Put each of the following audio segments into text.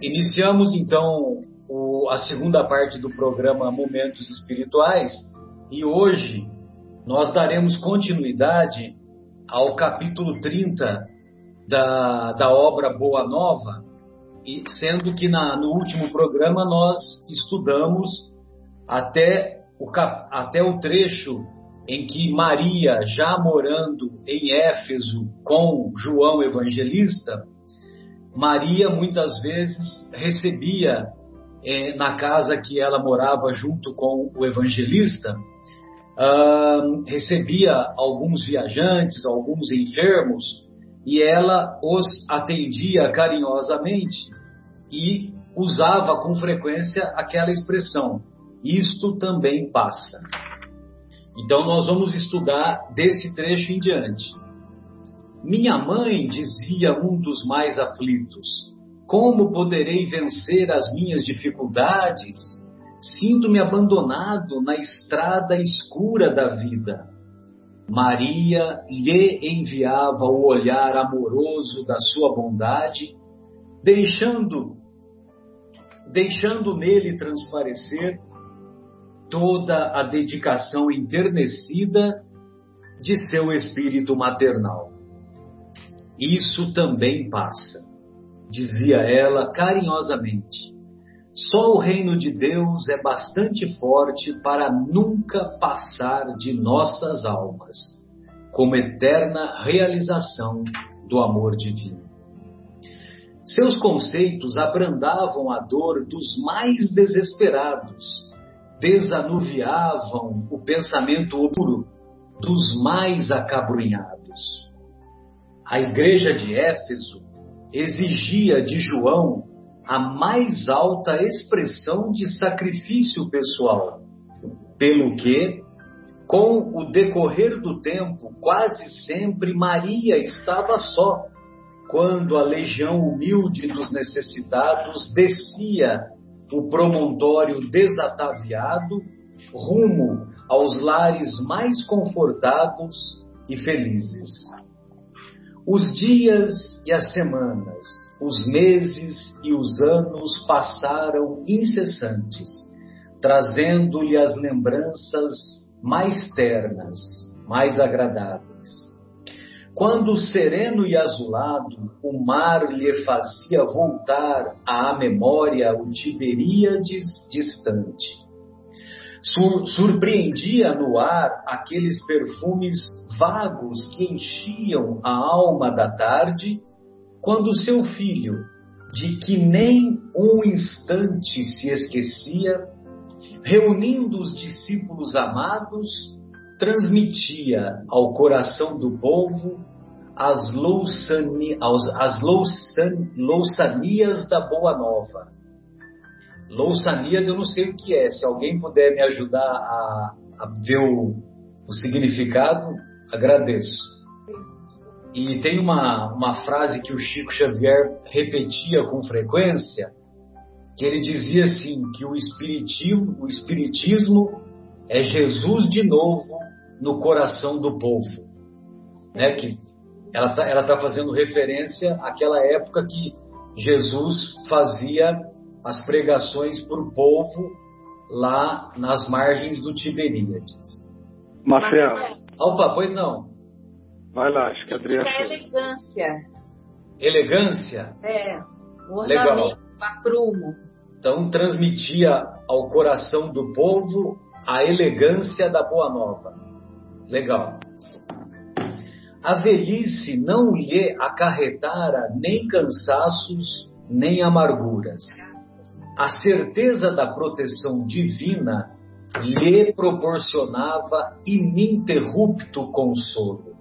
Iniciamos então o, a segunda parte do programa Momentos Espirituais e hoje nós daremos continuidade ao capítulo 30 da, da obra Boa Nova, e sendo que na, no último programa nós estudamos até o, cap, até o trecho em que Maria, já morando em Éfeso com João Evangelista, Maria muitas vezes recebia é, na casa que ela morava junto com o evangelista, uh, recebia alguns viajantes, alguns enfermos, e ela os atendia carinhosamente e usava com frequência aquela expressão: isto também passa. Então nós vamos estudar desse trecho em diante. Minha mãe, dizia um dos mais aflitos, como poderei vencer as minhas dificuldades? Sinto-me abandonado na estrada escura da vida. Maria lhe enviava o olhar amoroso da sua bondade, deixando deixando nele transparecer toda a dedicação enternecida de seu espírito maternal. Isso também passa, dizia ela carinhosamente. Só o reino de Deus é bastante forte para nunca passar de nossas almas, como eterna realização do amor divino. Seus conceitos abrandavam a dor dos mais desesperados, desanuviavam o pensamento puro dos mais acabrunhados a igreja de Éfeso exigia de João a mais alta expressão de sacrifício pessoal, pelo que, com o decorrer do tempo, quase sempre Maria estava só, quando a legião humilde dos necessitados descia o promontório desataviado rumo aos lares mais confortados e felizes. Os dias e as semanas, os meses e os anos passaram incessantes, trazendo-lhe as lembranças mais ternas, mais agradáveis. Quando sereno e azulado o mar lhe fazia voltar à memória o Tiberíades distante, Sur surpreendia no ar aqueles perfumes vagos que enchiam a alma da tarde, quando seu filho, de que nem um instante se esquecia, reunindo os discípulos amados, transmitia ao coração do povo as, louçani, as louçan, louçanias da Boa Nova Louçanias eu não sei o que é. Se alguém puder me ajudar a, a ver o, o significado, agradeço. E tem uma, uma frase que o Chico Xavier repetia com frequência, que ele dizia assim, que o espiritismo, o espiritismo é Jesus de novo no coração do povo. Né? Que ela está ela tá fazendo referência àquela época que Jesus fazia as pregações para o povo lá nas margens do Tiberíades. Marcelo. Opa, pois não. Vai lá, acho que a Adriana. É elegância. Elegância? É. O Legal. aprumo. Então transmitia ao coração do povo a elegância da Boa Nova. Legal. A velhice não lhe acarretara nem cansaços, nem amarguras a certeza da proteção divina lhe proporcionava ininterrupto consolo.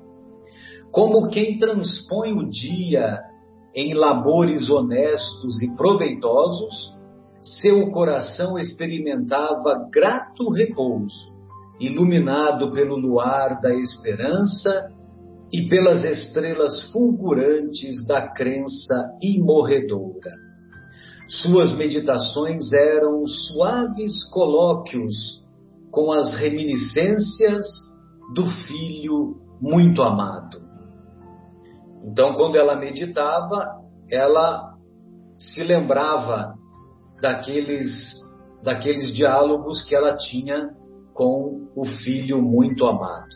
Como quem transpõe o dia em labores honestos e proveitosos, seu coração experimentava grato repouso, iluminado pelo luar da esperança e pelas estrelas fulgurantes da crença imorredora. Suas meditações eram suaves colóquios com as reminiscências do filho muito amado. Então, quando ela meditava, ela se lembrava daqueles, daqueles diálogos que ela tinha com o filho muito amado.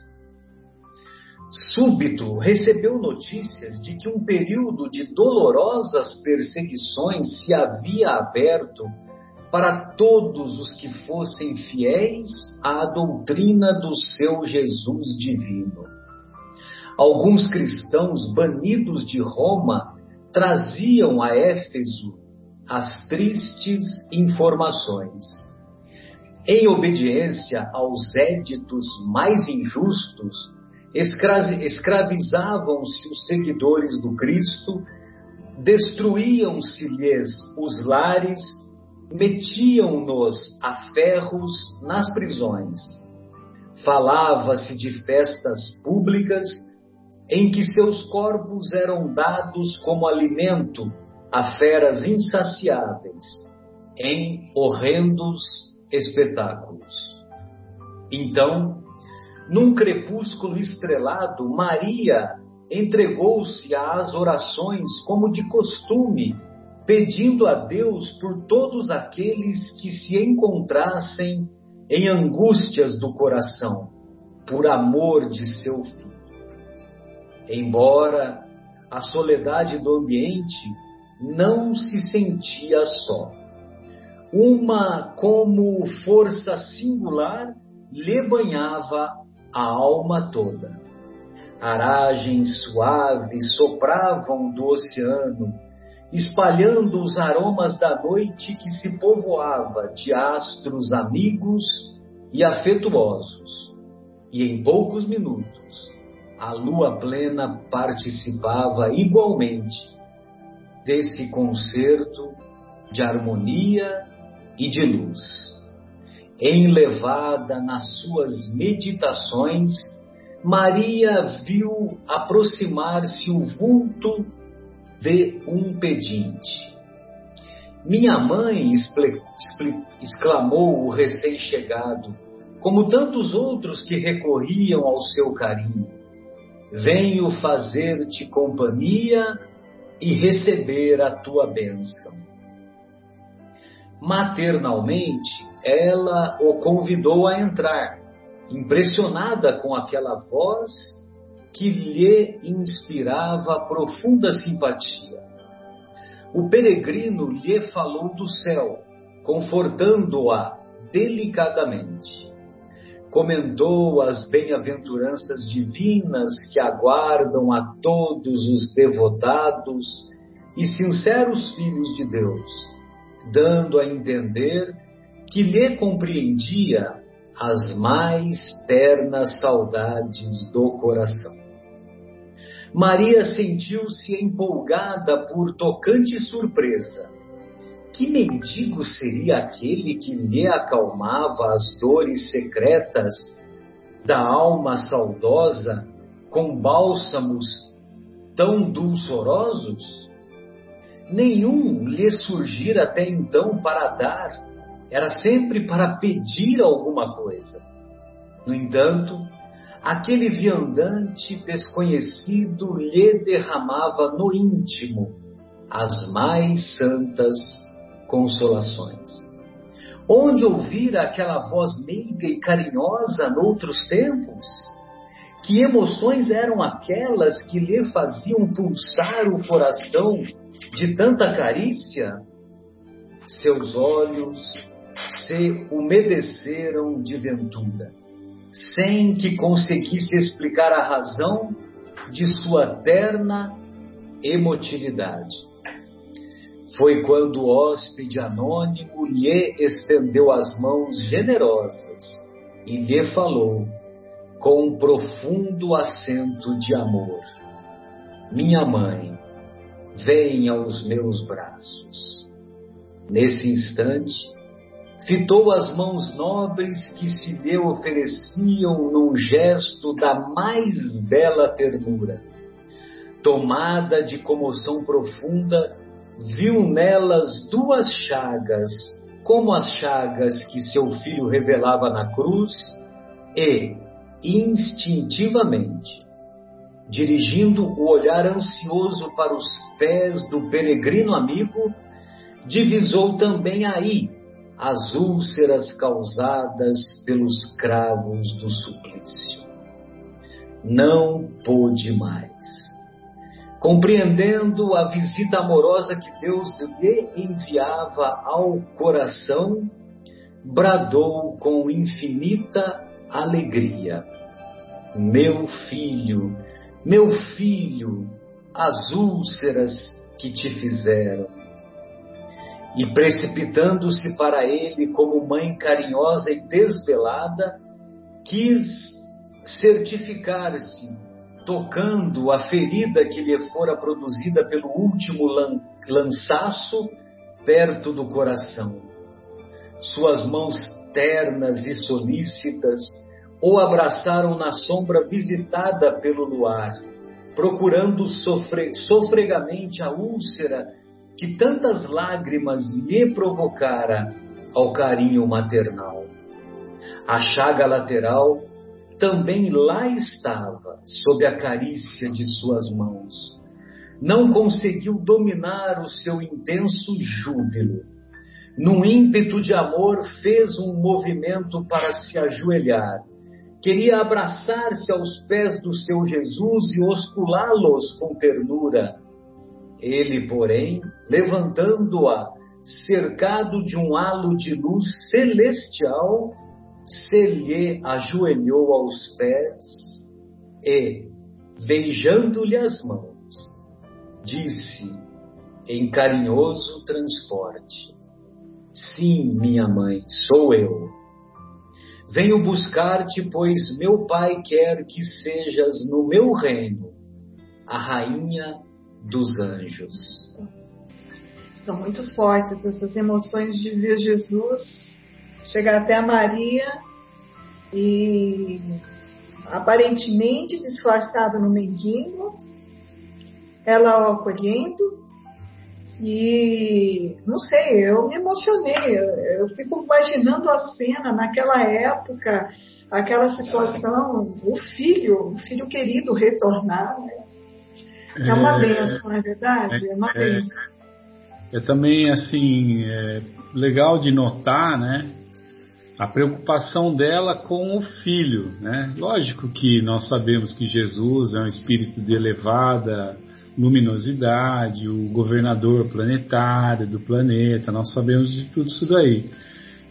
Súbito recebeu notícias de que um período de dolorosas perseguições se havia aberto para todos os que fossem fiéis à doutrina do seu Jesus divino. Alguns cristãos banidos de Roma traziam a Éfeso as tristes informações. Em obediência aos éditos mais injustos, escravizavam-se os seguidores do Cristo, destruíam-se-lhes os lares, metiam-nos a ferros nas prisões. Falava-se de festas públicas em que seus corpos eram dados como alimento a feras insaciáveis, em horrendos espetáculos. Então, num crepúsculo estrelado, Maria entregou-se às orações como de costume, pedindo a Deus por todos aqueles que se encontrassem em angústias do coração, por amor de seu filho. Embora a soledade do ambiente não se sentia só. Uma como força singular lhe banhava a alma toda. Aragens suaves sopravam do oceano, espalhando os aromas da noite que se povoava de astros amigos e afetuosos. E em poucos minutos, a lua plena participava igualmente desse concerto de harmonia e de luz. Enlevada nas suas meditações, Maria viu aproximar-se o vulto de um pedinte. Minha mãe, exclamou o recém-chegado, como tantos outros que recorriam ao seu carinho. Venho fazer-te companhia e receber a tua bênção. Maternalmente, ela o convidou a entrar, impressionada com aquela voz que lhe inspirava profunda simpatia. O peregrino lhe falou do céu, confortando-a delicadamente. Comentou as bem-aventuranças divinas que aguardam a todos os devotados e sinceros filhos de Deus, dando a entender que lhe compreendia as mais ternas saudades do coração. Maria sentiu-se empolgada por tocante surpresa. Que mendigo seria aquele que lhe acalmava as dores secretas da alma saudosa com bálsamos tão dulçorosos? Nenhum lhe surgira até então para dar, era sempre para pedir alguma coisa. No entanto, aquele viandante desconhecido lhe derramava no íntimo as mais santas consolações. Onde ouvira aquela voz meiga e carinhosa noutros tempos? Que emoções eram aquelas que lhe faziam pulsar o coração de tanta carícia? Seus olhos se umedeceram de ventura sem que conseguisse explicar a razão de sua terna emotividade. Foi quando o hóspede anônimo lhe estendeu as mãos generosas e lhe falou com um profundo acento de amor: Minha mãe, vem aos meus braços. Nesse instante, fitou as mãos nobres que se lhe ofereciam num gesto da mais bela ternura. Tomada de comoção profunda, viu nelas duas chagas, como as chagas que seu filho revelava na cruz, e, instintivamente, dirigindo o olhar ansioso para os pés do peregrino amigo, divisou também aí as úlceras causadas pelos cravos do suplício. Não pôde mais. Compreendendo a visita amorosa que Deus lhe enviava ao coração, bradou com infinita alegria: Meu filho, meu filho, as úlceras que te fizeram. E precipitando-se para ele como mãe carinhosa e desvelada, quis certificar-se, tocando a ferida que lhe fora produzida pelo último lan lançaço perto do coração. Suas mãos ternas e solícitas o abraçaram na sombra visitada pelo luar, procurando sofre, sofregamente a úlcera que tantas lágrimas lhe provocara ao carinho maternal. A chaga lateral também lá estava, sob a carícia de suas mãos. Não conseguiu dominar o seu intenso júbilo. Num ímpeto de amor, fez um movimento para se ajoelhar queria abraçar-se aos pés do seu Jesus e osculá-los com ternura. Ele, porém, levantando-a, cercado de um halo de luz celestial, se lhe ajoelhou aos pés e, beijando-lhe as mãos, disse em carinhoso transporte: Sim, minha mãe, sou eu. Venho buscar-te, pois meu Pai quer que sejas no meu reino a rainha dos anjos. São muito fortes essas emoções de ver Jesus chegar até a Maria e aparentemente disfarçado no mendigo, ela o acolhendo e não sei, eu me emocionei. Eu, eu fico imaginando a cena naquela época, aquela situação, o filho, o filho querido retornar. Né? É uma é, benção, não é verdade? É uma é, benção. É também assim é legal de notar, né? A preocupação dela com o filho, né? Lógico que nós sabemos que Jesus é um espírito de elevada luminosidade, o governador planetário do planeta, nós sabemos de tudo isso daí.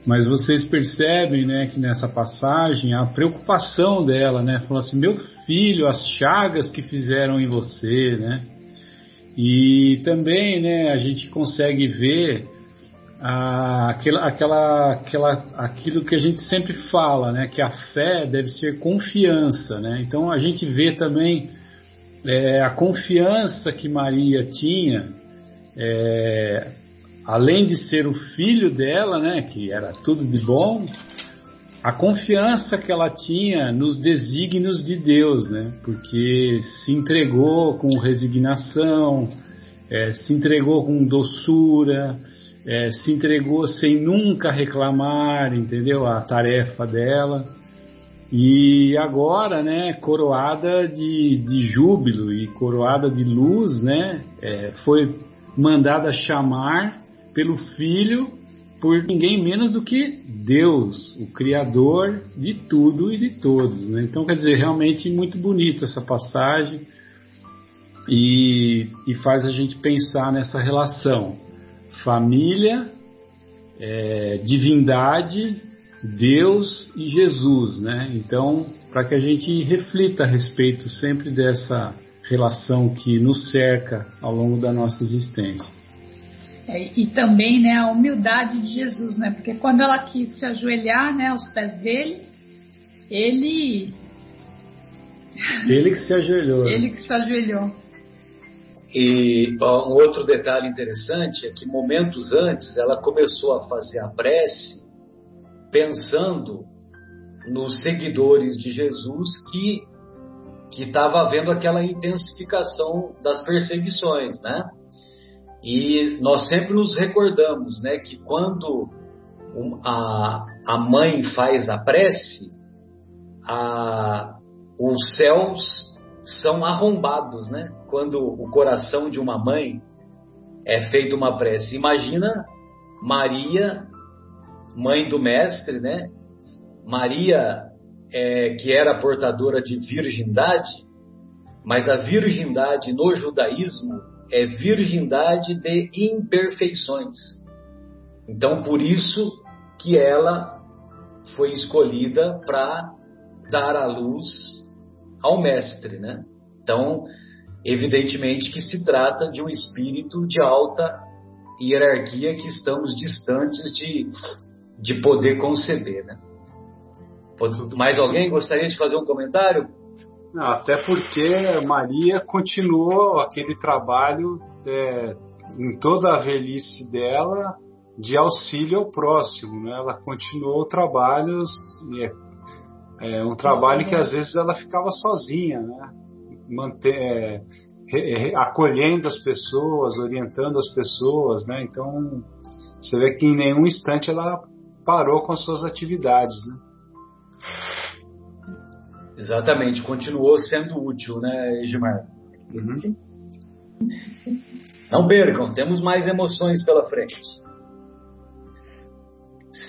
Mas vocês percebem, né, que nessa passagem a preocupação dela, né, falou assim: meu filho, as chagas que fizeram em você, né? E também, né, a gente consegue ver a, aquela, aquela, aquela, aquilo que a gente sempre fala, né, que a fé deve ser confiança, né? Então a gente vê também é, a confiança que Maria tinha, é, além de ser o filho dela, né, que era tudo de bom, a confiança que ela tinha nos desígnios de Deus, né, porque se entregou com resignação, é, se entregou com doçura, é, se entregou sem nunca reclamar, entendeu? A tarefa dela. E agora, né, coroada de, de júbilo e coroada de luz, né, é, foi mandada chamar pelo Filho por ninguém menos do que Deus, o Criador de tudo e de todos. Né? Então, quer dizer, realmente muito bonita essa passagem e, e faz a gente pensar nessa relação família, é, divindade Deus e Jesus, né? Então, para que a gente reflita a respeito sempre dessa relação que nos cerca ao longo da nossa existência. É, e também, né, a humildade de Jesus, né? Porque quando ela quis se ajoelhar, né, aos pés dele, ele ele que se ajoelhou. Ele que se ajoelhou. E ó, um outro detalhe interessante é que momentos antes ela começou a fazer a prece pensando nos seguidores de Jesus que que estava havendo aquela intensificação das perseguições, né? E nós sempre nos recordamos, né, que quando a, a mãe faz a prece, a, os céus são arrombados, né? Quando o coração de uma mãe é feita uma prece. Imagina Maria, mãe do mestre, né? Maria, é, que era portadora de virgindade, mas a virgindade no judaísmo é virgindade de imperfeições. Então, por isso que ela foi escolhida para dar a luz ao mestre, né? Então, evidentemente que se trata de um espírito de alta hierarquia que estamos distantes de, de poder conceber, né? Mais alguém gostaria de fazer um comentário? Até porque Maria continuou aquele trabalho é, em toda a velhice dela de auxílio ao próximo, né? Ela continuou trabalhos, é, é um trabalho que às vezes ela ficava sozinha, né? Manter, é, acolhendo as pessoas, orientando as pessoas, né? Então você vê que em nenhum instante ela parou com as suas atividades, né? Exatamente, continuou sendo útil, né, Edmar? Uhum. Não percam, temos mais emoções pela frente.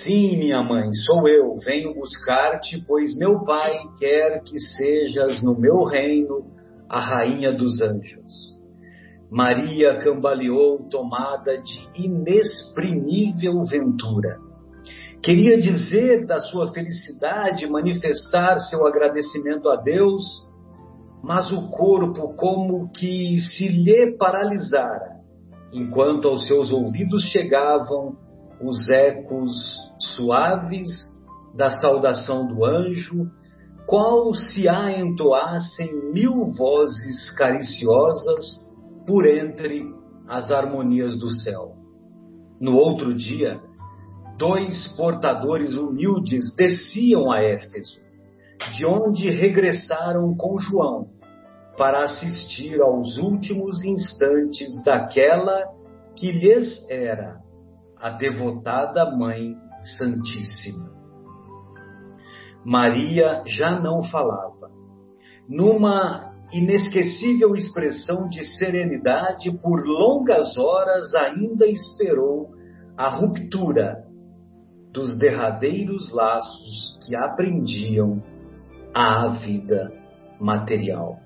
Sim, minha mãe, sou eu, venho buscar-te, pois meu pai quer que sejas no meu reino a rainha dos anjos. Maria cambaleou tomada de inexprimível ventura. Queria dizer da sua felicidade, manifestar seu agradecimento a Deus, mas o corpo como que se lhe paralisara, enquanto aos seus ouvidos chegavam os ecos suaves da saudação do anjo, qual se a entoassem mil vozes cariciosas por entre as harmonias do céu. No outro dia, dois portadores humildes desciam a Éfeso, de onde regressaram com João para assistir aos últimos instantes daquela que lhes era a devotada Mãe Santíssima. Maria já não falava. Numa inesquecível expressão de serenidade, por longas horas ainda esperou a ruptura dos derradeiros laços que aprendiam à vida material.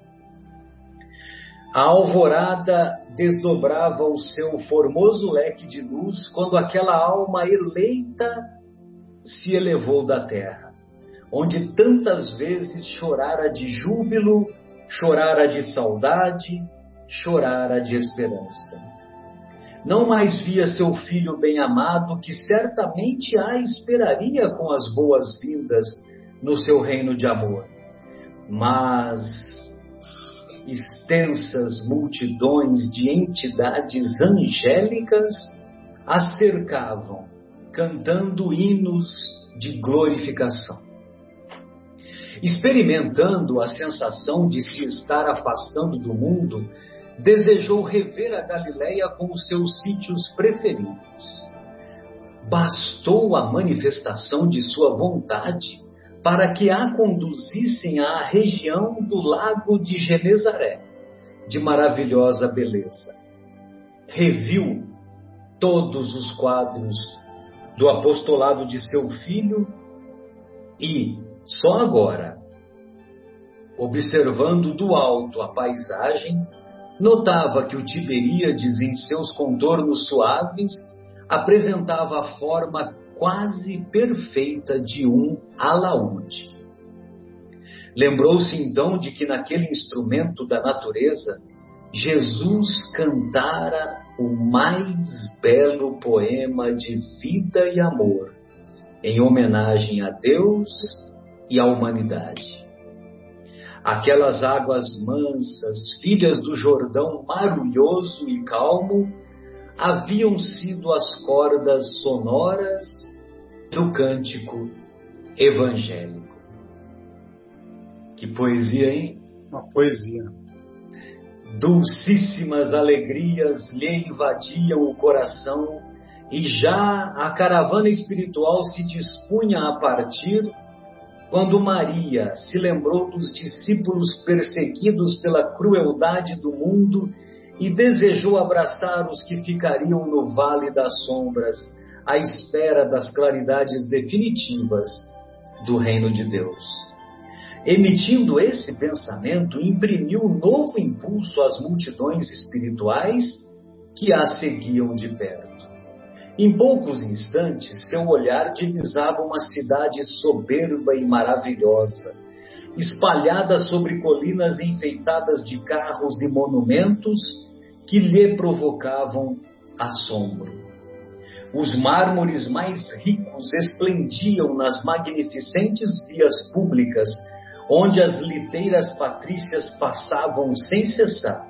A alvorada desdobrava o seu formoso leque de luz quando aquela alma eleita se elevou da terra, onde tantas vezes chorara de júbilo, chorara de saudade, chorara de esperança não mais via seu filho bem-amado, que certamente a esperaria com as boas-vindas no seu reino de amor. Mas extensas multidões de entidades angélicas a cercavam, cantando hinos de glorificação. Experimentando a sensação de se estar afastando do mundo, desejou rever a Galileia com os seus sítios preferidos. Bastou a manifestação de sua vontade para que a conduzissem à região do lago de Genezaré, de maravilhosa beleza. Reviu todos os quadros do apostolado de seu filho e, só agora, observando do alto a paisagem, Notava que o Tiberíades, em seus contornos suaves, apresentava a forma quase perfeita de um alaúde. Lembrou-se então de que naquele instrumento da natureza, Jesus cantara o mais belo poema de vida e amor, em homenagem a Deus e à humanidade. Aquelas águas mansas, filhas do Jordão marulhoso e calmo, haviam sido as cordas sonoras do cântico evangélico. Que poesia, hein? Uma poesia. Dulcíssimas alegrias lhe invadiam o coração e já a caravana espiritual se dispunha a partir quando Maria se lembrou dos discípulos perseguidos pela crueldade do mundo e desejou abraçar os que ficariam no vale das sombras, à espera das claridades definitivas do reino de Deus. Emitindo esse pensamento, imprimiu novo impulso às multidões espirituais que a seguiam de perto. Em poucos instantes, seu olhar divisava uma cidade soberba e maravilhosa, espalhada sobre colinas enfeitadas de carros e monumentos que lhe provocavam assombro. Os mármores mais ricos esplendiam nas magnificentes vias públicas, onde as liteiras patrícias passavam sem cessar,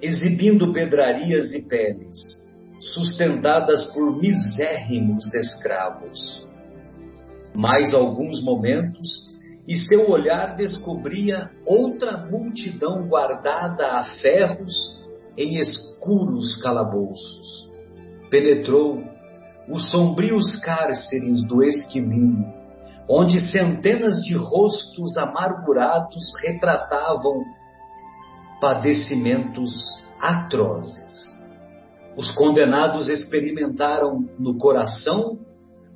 exibindo pedrarias e peles, sustentadas por misérrimos escravos. Mais alguns momentos, e seu olhar descobria outra multidão guardada a ferros em escuros calabouços. Penetrou os sombrios cárceres do esquilino, onde centenas de rostos amargurados retratavam padecimentos atrozes. Os condenados experimentaram no coração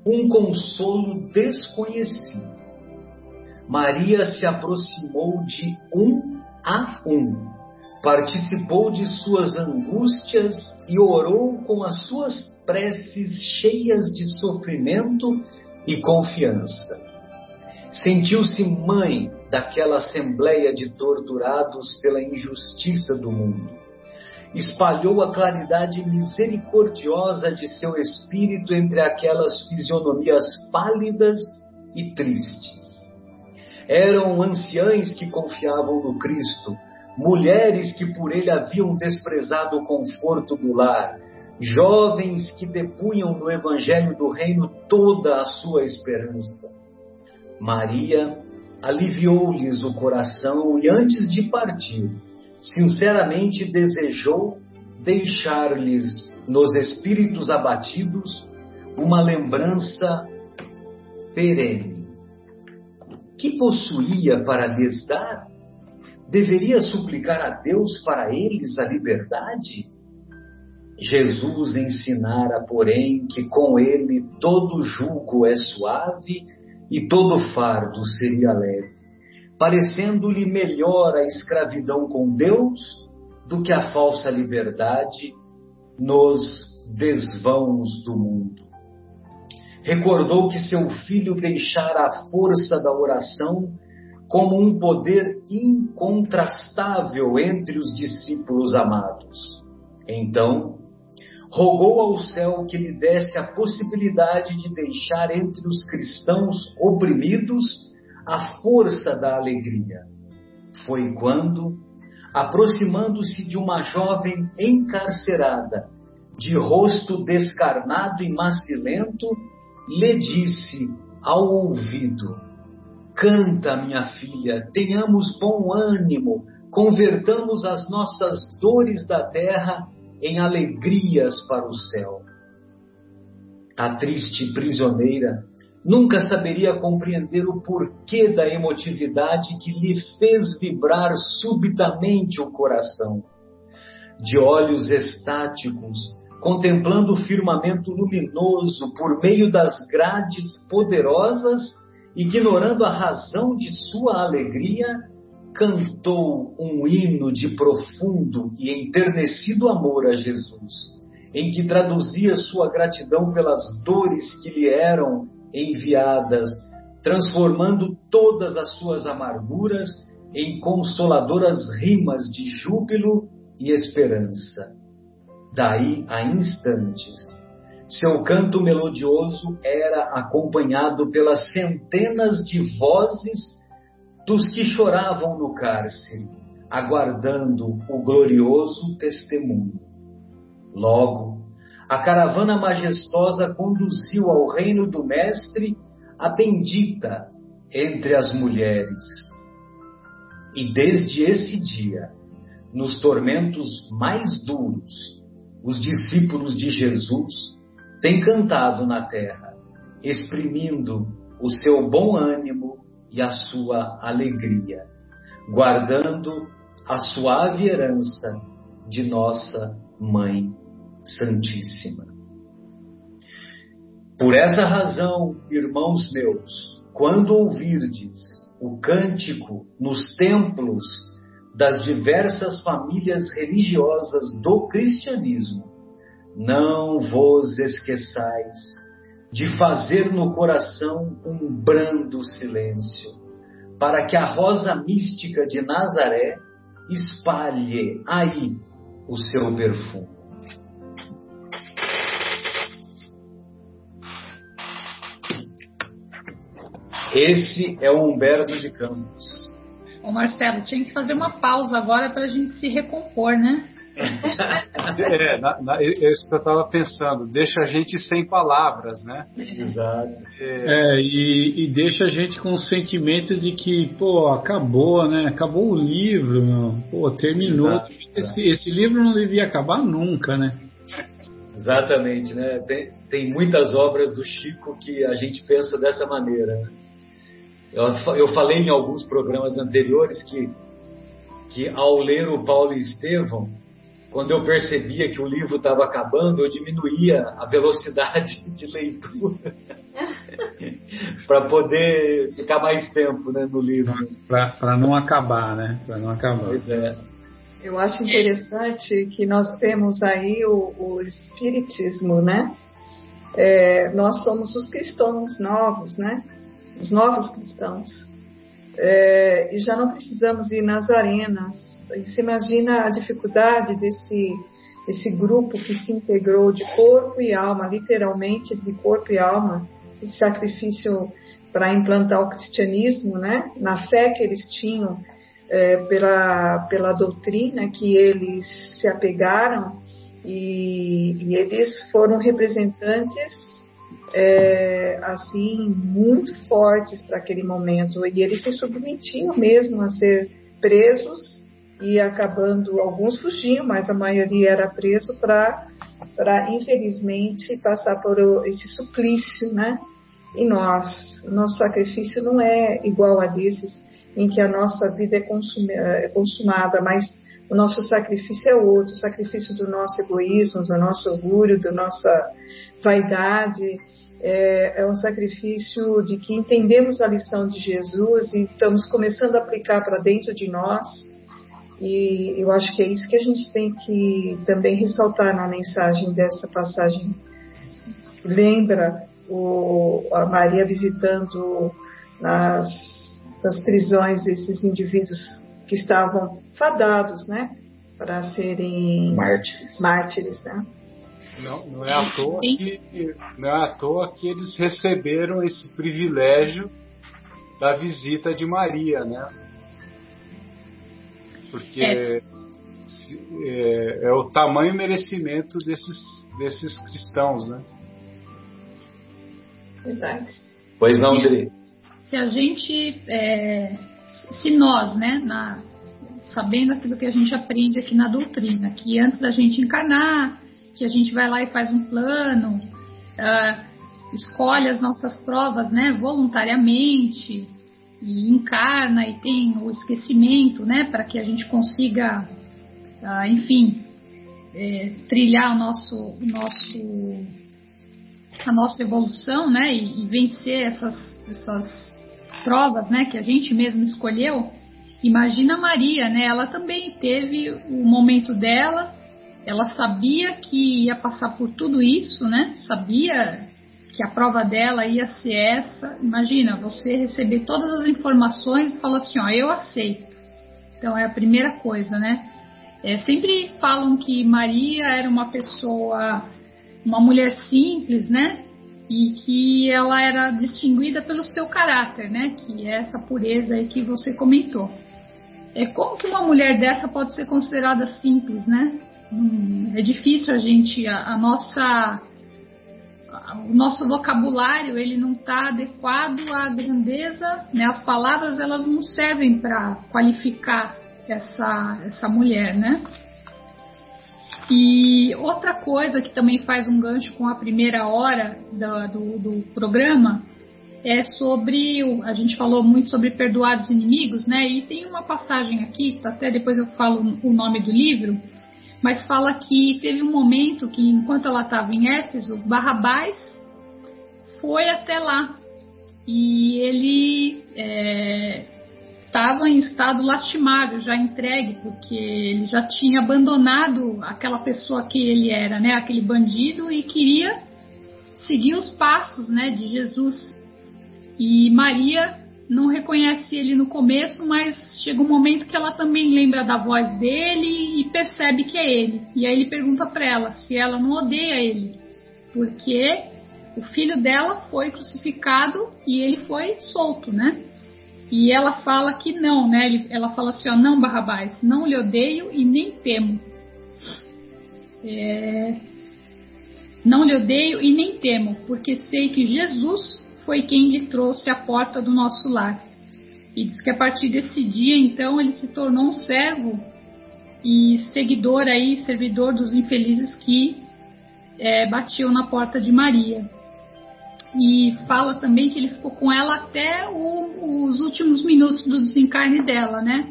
um consolo desconhecido Maria se aproximou de um a um, participou de suas angústias e orou com as suas preces cheias de sofrimento e confiança. Sentiu-se mãe daquela assembleia de torturados pela injustiça do mundo. Espalhou a claridade misericordiosa de seu espírito entre aquelas fisionomias pálidas e tristes eram anciães que confiavam no Cristo, mulheres que por ele haviam desprezado o conforto do lar, jovens que depunham no Evangelho do Reino toda a sua esperança. Maria aliviou-lhes o coração e, antes de partir, sinceramente desejou deixar-lhes, nos espíritos abatidos, uma lembrança perene que possuía para lhes dar? Deveria suplicar a Deus para eles a liberdade? Jesus ensinara, porém, que com ele todo jugo é suave e todo fardo seria leve, parecendo-lhe melhor a escravidão com Deus do que a falsa liberdade nos desvãos do mundo recordou que seu filho deixara a força da oração como um poder incontrastável entre os discípulos amados. Então, rogou ao céu que lhe desse a possibilidade de deixar entre os cristãos oprimidos a força da alegria. Foi quando, aproximando-se de uma jovem encarcerada, de rosto descarnado e macilento, lhe disse ao ouvido: Canta, minha filha, tenhamos bom ânimo, convertamos as nossas dores da terra em alegrias para o céu. A triste prisioneira nunca saberia compreender o porquê da emotividade que lhe fez vibrar subitamente o coração. De olhos estáticos, contemplando o firmamento luminoso por meio das grades poderosas, ignorando a razão de sua alegria, cantou um hino de profundo e enternecido amor a Jesus, em que traduzia sua gratidão pelas dores que lhe eram enviadas, transformando todas as suas amarguras em consoladoras rimas de júbilo e esperança daí a instantes. Seu canto melodioso era acompanhado pelas centenas de vozes dos que choravam no cárcere, aguardando o glorioso testemunho. Logo, a caravana majestosa conduziu ao reino do Mestre a bendita entre as mulheres. E desde esse dia, nos tormentos mais duros, os discípulos de Jesus têm cantado na terra, exprimindo o seu bom ânimo e a sua alegria, guardando a suave herança de nossa Mãe Santíssima. Por essa razão, irmãos meus, quando ouvirdes o cântico nos templos das diversas famílias religiosas do cristianismo, não vos esqueçais de fazer no coração um brando silêncio, para que a rosa mística de Nazaré espalhe aí o seu perfume. Esse é o Humberto de Campos. Ô Marcelo, tinha que fazer uma pausa agora para a gente se recompor, né? é, na, na, isso que eu estava pensando, deixa a gente sem palavras, né? Exato. É, é e, e, deixa a gente com o sentimento de que, pô, acabou, né? Acabou o livro, meu. pô, terminou. Exato, esse, esse, livro não devia acabar nunca, né? Exatamente, né? Tem, tem muitas obras do Chico que a gente pensa dessa maneira. Eu, eu falei em alguns programas anteriores que, que ao ler o Paulo e Estevão, quando eu percebia que o livro estava acabando, eu diminuía a velocidade de leitura para poder ficar mais tempo né, no livro. Para não acabar, né? Para não acabar. Pois é. Eu acho interessante que nós temos aí o, o Espiritismo, né? É, nós somos os cristãos novos, né? Os novos cristãos. É, e já não precisamos ir nas arenas você imagina a dificuldade desse, desse grupo que se integrou de corpo e alma, literalmente de corpo e alma, esse sacrifício para implantar o cristianismo, né? na fé que eles tinham é, pela, pela doutrina que eles se apegaram e, e eles foram representantes é, assim muito fortes para aquele momento e eles se submetiam mesmo a ser presos e acabando, alguns fugiam, mas a maioria era preso para, infelizmente, passar por esse suplício, né? E nós, nosso sacrifício não é igual a desses em que a nossa vida é, é consumada, mas o nosso sacrifício é outro, o sacrifício do nosso egoísmo, do nosso orgulho, da nossa vaidade, é, é, um sacrifício de que entendemos a lição de Jesus e estamos começando a aplicar para dentro de nós e eu acho que é isso que a gente tem que também ressaltar na mensagem dessa passagem. Lembra o, a Maria visitando nas, nas prisões esses indivíduos que estavam fadados, né, para serem mártires, mártires né? Não, não é à toa que não é à toa que eles receberam esse privilégio da visita de Maria, né? porque é. É, é, o tamanho merecimento desses, desses cristãos, né? Verdade. Pois não, Dri. Se a gente, é, se nós, né, na, sabendo aquilo que a gente aprende aqui na doutrina, que antes da gente encarnar, que a gente vai lá e faz um plano, uh, escolhe as nossas provas, né, voluntariamente, e encarna e tem o esquecimento, né, para que a gente consiga, ah, enfim, é, trilhar o nosso, o nosso, a nossa evolução, né, e, e, vencer essas, essas provas, né, que a gente mesmo escolheu. Imagina Maria, né, ela também teve o momento dela, ela sabia que ia passar por tudo isso, né, sabia que a prova dela ia ser essa. Imagina, você receber todas as informações e falar assim, ó, eu aceito. Então é a primeira coisa, né? É, sempre falam que Maria era uma pessoa, uma mulher simples, né? E que ela era distinguida pelo seu caráter, né? Que é essa pureza aí que você comentou. É como que uma mulher dessa pode ser considerada simples, né? Hum, é difícil a gente, a, a nossa o nosso vocabulário ele não está adequado à grandeza, né? As palavras elas não servem para qualificar essa essa mulher, né? E outra coisa que também faz um gancho com a primeira hora do, do, do programa é sobre o, a gente falou muito sobre perdoar os inimigos, né? E tem uma passagem aqui, até depois eu falo o nome do livro, mas fala que teve um momento que, enquanto ela estava em Éfeso, Barrabás foi até lá e ele estava é, em estado lastimável, já entregue, porque ele já tinha abandonado aquela pessoa que ele era, né, aquele bandido, e queria seguir os passos né, de Jesus. E Maria não reconhece ele no começo, mas chega um momento que ela também lembra da voz dele e percebe que é ele. E aí ele pergunta para ela se ela não odeia ele, porque o filho dela foi crucificado e ele foi solto, né? E ela fala que não, né? Ela fala assim, ó, não, Barrabás, não lhe odeio e nem temo. É... Não lhe odeio e nem temo, porque sei que Jesus foi quem lhe trouxe à porta do nosso lar. E diz que a partir desse dia, então, ele se tornou um servo e seguidor aí, servidor dos infelizes que é, batiam na porta de Maria. E fala também que ele ficou com ela até o, os últimos minutos do desencarne dela, né?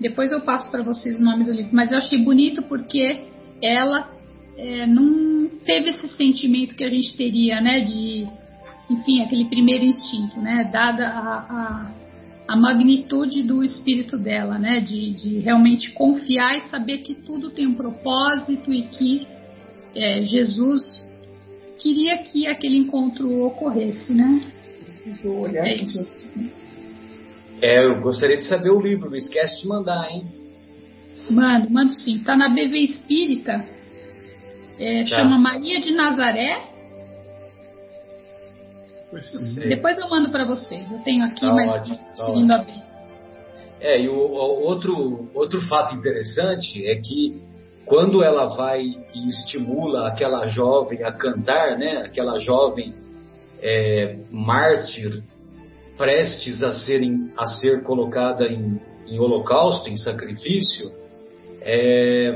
Depois eu passo para vocês o nome do livro, mas eu achei bonito porque ela é, não teve esse sentimento que a gente teria, né? De enfim, aquele primeiro instinto, né? Dada a, a, a magnitude do espírito dela, né? De, de, realmente confiar e saber que tudo tem um propósito e que é, Jesus queria que aquele encontro ocorresse, né? É isso. É, eu gostaria de saber o livro, não esquece de mandar, hein? Mando, mando sim. Tá na BV Espírita. É, tá. Chama Maria de Nazaré depois eu mando para vocês. Eu tenho aqui, tá mas seguindo tá abrir. É, e o, o, outro, outro fato interessante é que quando ela vai e estimula aquela jovem a cantar, né, aquela jovem é, mártir prestes a, ser, a ser colocada em, em holocausto, em sacrifício, é,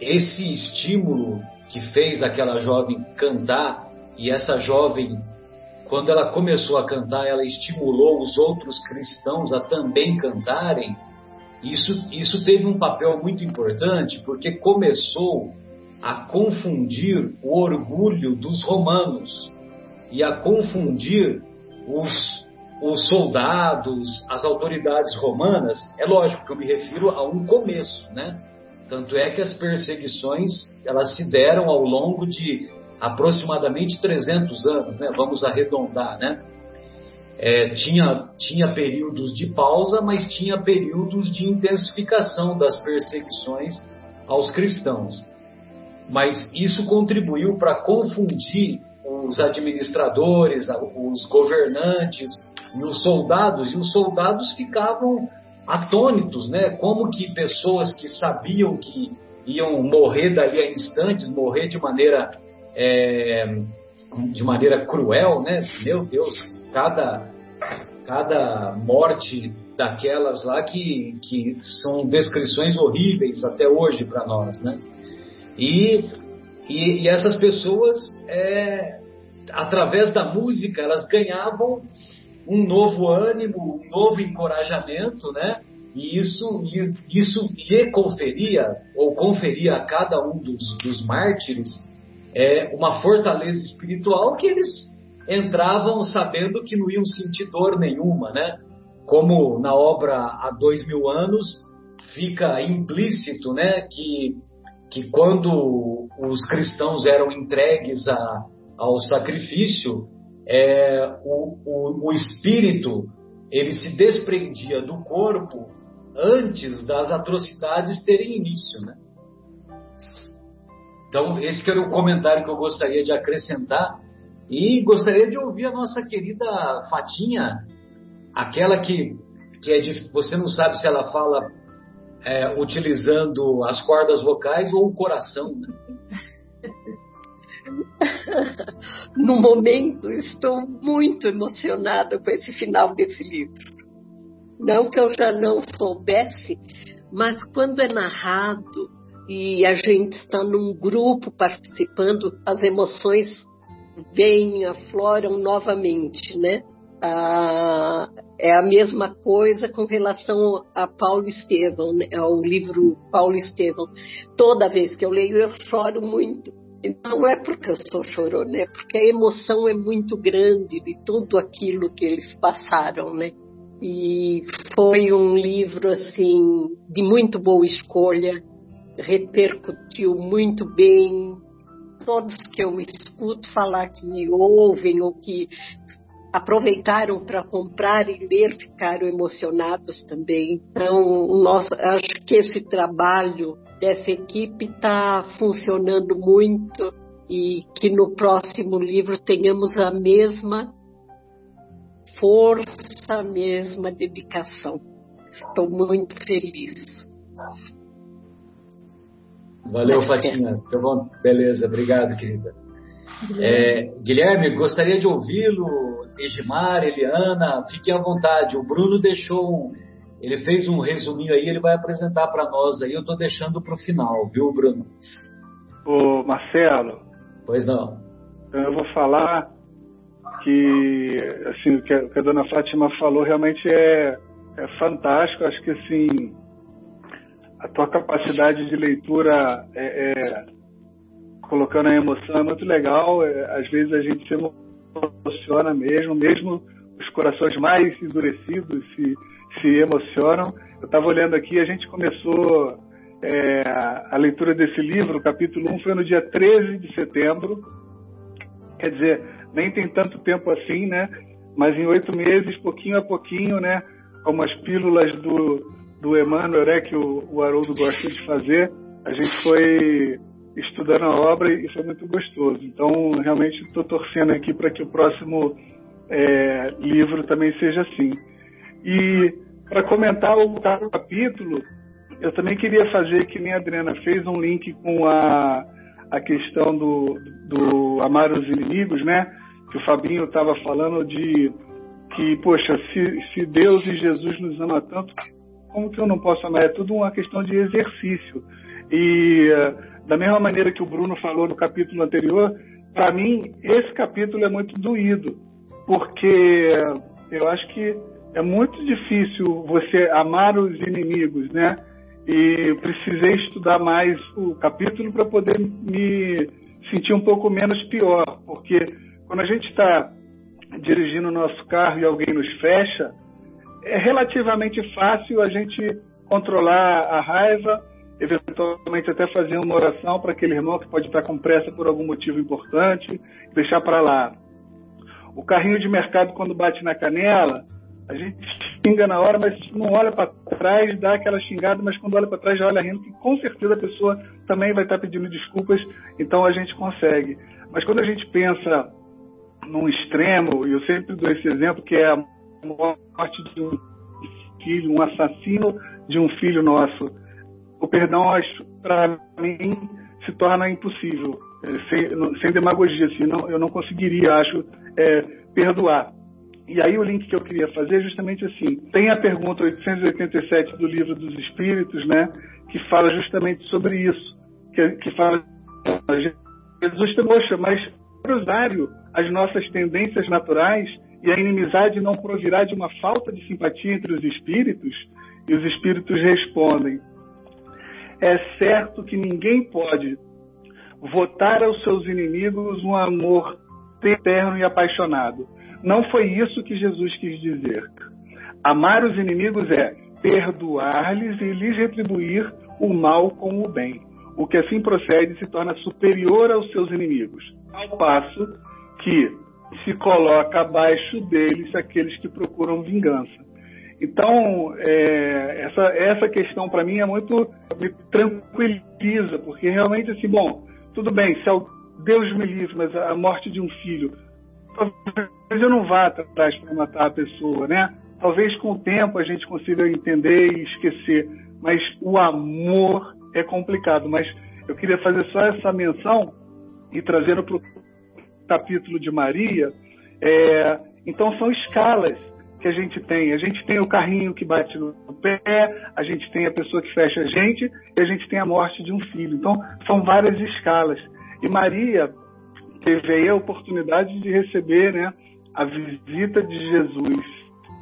esse estímulo que fez aquela jovem cantar e essa jovem, quando ela começou a cantar, ela estimulou os outros cristãos a também cantarem. Isso, isso teve um papel muito importante porque começou a confundir o orgulho dos romanos e a confundir os, os soldados, as autoridades romanas. É lógico que eu me refiro a um começo, né? Tanto é que as perseguições elas se deram ao longo de aproximadamente 300 anos, né? vamos arredondar, né? É, tinha, tinha períodos de pausa, mas tinha períodos de intensificação das perseguições aos cristãos. Mas isso contribuiu para confundir os administradores, os governantes e os soldados, e os soldados ficavam atônitos, né? Como que pessoas que sabiam que iam morrer dali a instantes, morrer de maneira é, de maneira cruel, né? Meu Deus, cada, cada morte daquelas lá que, que são descrições horríveis até hoje para nós, né? E, e, e essas pessoas, é, através da música, elas ganhavam um novo ânimo, um novo encorajamento, né? E isso, isso lhe conferia, ou conferia a cada um dos, dos mártires, é, uma fortaleza espiritual que eles entravam sabendo que não iam sentir dor nenhuma, né? Como na obra há dois mil anos fica implícito, né? Que, que quando os cristãos eram entregues a, ao sacrifício, é, o, o, o espírito ele se desprendia do corpo antes das atrocidades terem início, né? Então, esse era o comentário que eu gostaria de acrescentar. E gostaria de ouvir a nossa querida Fatinha, aquela que, que é de, você não sabe se ela fala é, utilizando as cordas vocais ou o coração. Né? no momento, estou muito emocionada com esse final desse livro. Não que eu já não soubesse, mas quando é narrado e a gente está num grupo participando, as emoções vêm, afloram novamente, né? Ah, É a mesma coisa com relação a Paulo Estevão, né, ao livro Paulo Estevão. Toda vez que eu leio, eu choro muito. Não é porque eu sou chorona, é porque a emoção é muito grande de tudo aquilo que eles passaram, né? E foi um livro, assim, de muito boa escolha, repercutiu muito bem. Todos que eu escuto falar que me ouvem ou que aproveitaram para comprar e ler ficaram emocionados também. Então, nós, acho que esse trabalho dessa equipe está funcionando muito e que no próximo livro tenhamos a mesma força, a mesma dedicação. Estou muito feliz. Valeu, Fatinha. Tá bom? Beleza, obrigado, querida. É, Guilherme, gostaria de ouvi-lo. Egimar, Eliana, fiquem à vontade. O Bruno deixou um, ele fez um resuminho aí, ele vai apresentar para nós aí. Eu estou deixando para o final, viu, Bruno? Ô, Marcelo. Pois não. Eu vou falar que, assim, o que a, que a dona Fátima falou realmente é, é fantástico. Acho que, assim, a tua capacidade de leitura é, é, colocando a emoção é muito legal. É, às vezes a gente se emociona mesmo, mesmo os corações mais endurecidos se se emocionam. Eu estava olhando aqui, a gente começou é, a leitura desse livro, o capítulo 1 foi no dia 13 de setembro. Quer dizer, nem tem tanto tempo assim, né? Mas em oito meses, pouquinho a pouquinho, né? Como as pílulas do, do Emmanuel, né? Que o, o Haroldo gosta de fazer, a gente foi estudando a obra e foi muito gostoso. Então, realmente estou torcendo aqui para que o próximo é, livro também seja assim. E para comentar o capítulo, eu também queria fazer, que nem a Adriana fez, um link com a, a questão do, do amar os inimigos, né? Que o Fabinho estava falando de que, poxa, se, se Deus e Jesus nos ama tanto, como que eu não posso amar? É tudo uma questão de exercício. E da mesma maneira que o Bruno falou no capítulo anterior, para mim esse capítulo é muito doído, porque eu acho que é muito difícil você amar os inimigos, né? E precisei estudar mais o capítulo para poder me sentir um pouco menos pior, porque quando a gente está dirigindo o nosso carro e alguém nos fecha, é relativamente fácil a gente controlar a raiva, eventualmente até fazer uma oração para aquele irmão que pode estar com pressa por algum motivo importante, deixar para lá. O carrinho de mercado, quando bate na canela, a gente xinga na hora, mas não olha para trás, dá aquela xingada, mas quando olha para trás já olha rindo, que com certeza a pessoa também vai estar pedindo desculpas, então a gente consegue. Mas quando a gente pensa num extremo, e eu sempre dou esse exemplo, que é a morte de um filho, um assassino de um filho nosso, o perdão, para mim, se torna impossível, é, sem, sem demagogia, assim, não, eu não conseguiria, acho, é, perdoar. E aí o link que eu queria fazer é justamente assim. Tem a pergunta 887 do Livro dos Espíritos, né, que fala justamente sobre isso, que, que fala Jesus mostra, mas rosário, as nossas tendências naturais e a inimizade não provirá de uma falta de simpatia entre os espíritos? E os espíritos respondem: É certo que ninguém pode votar aos seus inimigos um amor eterno e apaixonado não foi isso que Jesus quis dizer. Amar os inimigos é perdoar-lhes e lhes retribuir o mal com o bem. O que assim procede se torna superior aos seus inimigos, ao passo que se coloca abaixo deles aqueles que procuram vingança. Então, é, essa, essa questão para mim é muito. me tranquiliza, porque realmente, assim, bom, tudo bem, se Deus me livre, mas a morte de um filho talvez eu não vá atrás para matar a pessoa, né? Talvez com o tempo a gente consiga entender e esquecer, mas o amor é complicado. Mas eu queria fazer só essa menção e trazendo para o capítulo de Maria. É, então são escalas que a gente tem. A gente tem o carrinho que bate no pé, a gente tem a pessoa que fecha a gente e a gente tem a morte de um filho. Então são várias escalas. E Maria teve a oportunidade de receber né, a visita de Jesus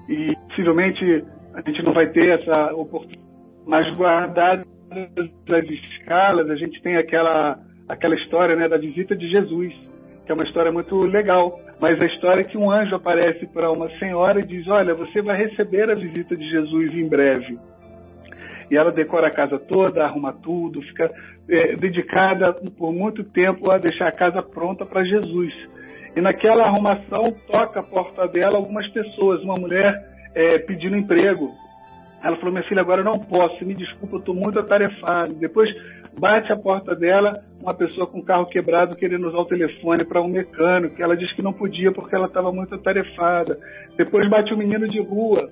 e possivelmente a gente não vai ter essa oportunidade, mas guardadas as escalas, a gente tem aquela, aquela história né, da visita de Jesus, que é uma história muito legal. Mas a história é que um anjo aparece para uma senhora e diz: Olha, você vai receber a visita de Jesus em breve. E ela decora a casa toda, arruma tudo, fica é, dedicada por muito tempo a deixar a casa pronta para Jesus. E naquela arrumação toca a porta dela algumas pessoas, uma mulher é, pedindo emprego. Ela falou: Minha filha, agora eu não posso, me desculpa, eu estou muito atarefado. Depois bate a porta dela uma pessoa com carro quebrado querendo usar o telefone para um mecânico. Ela disse que não podia porque ela estava muito atarefada. Depois bate um menino de rua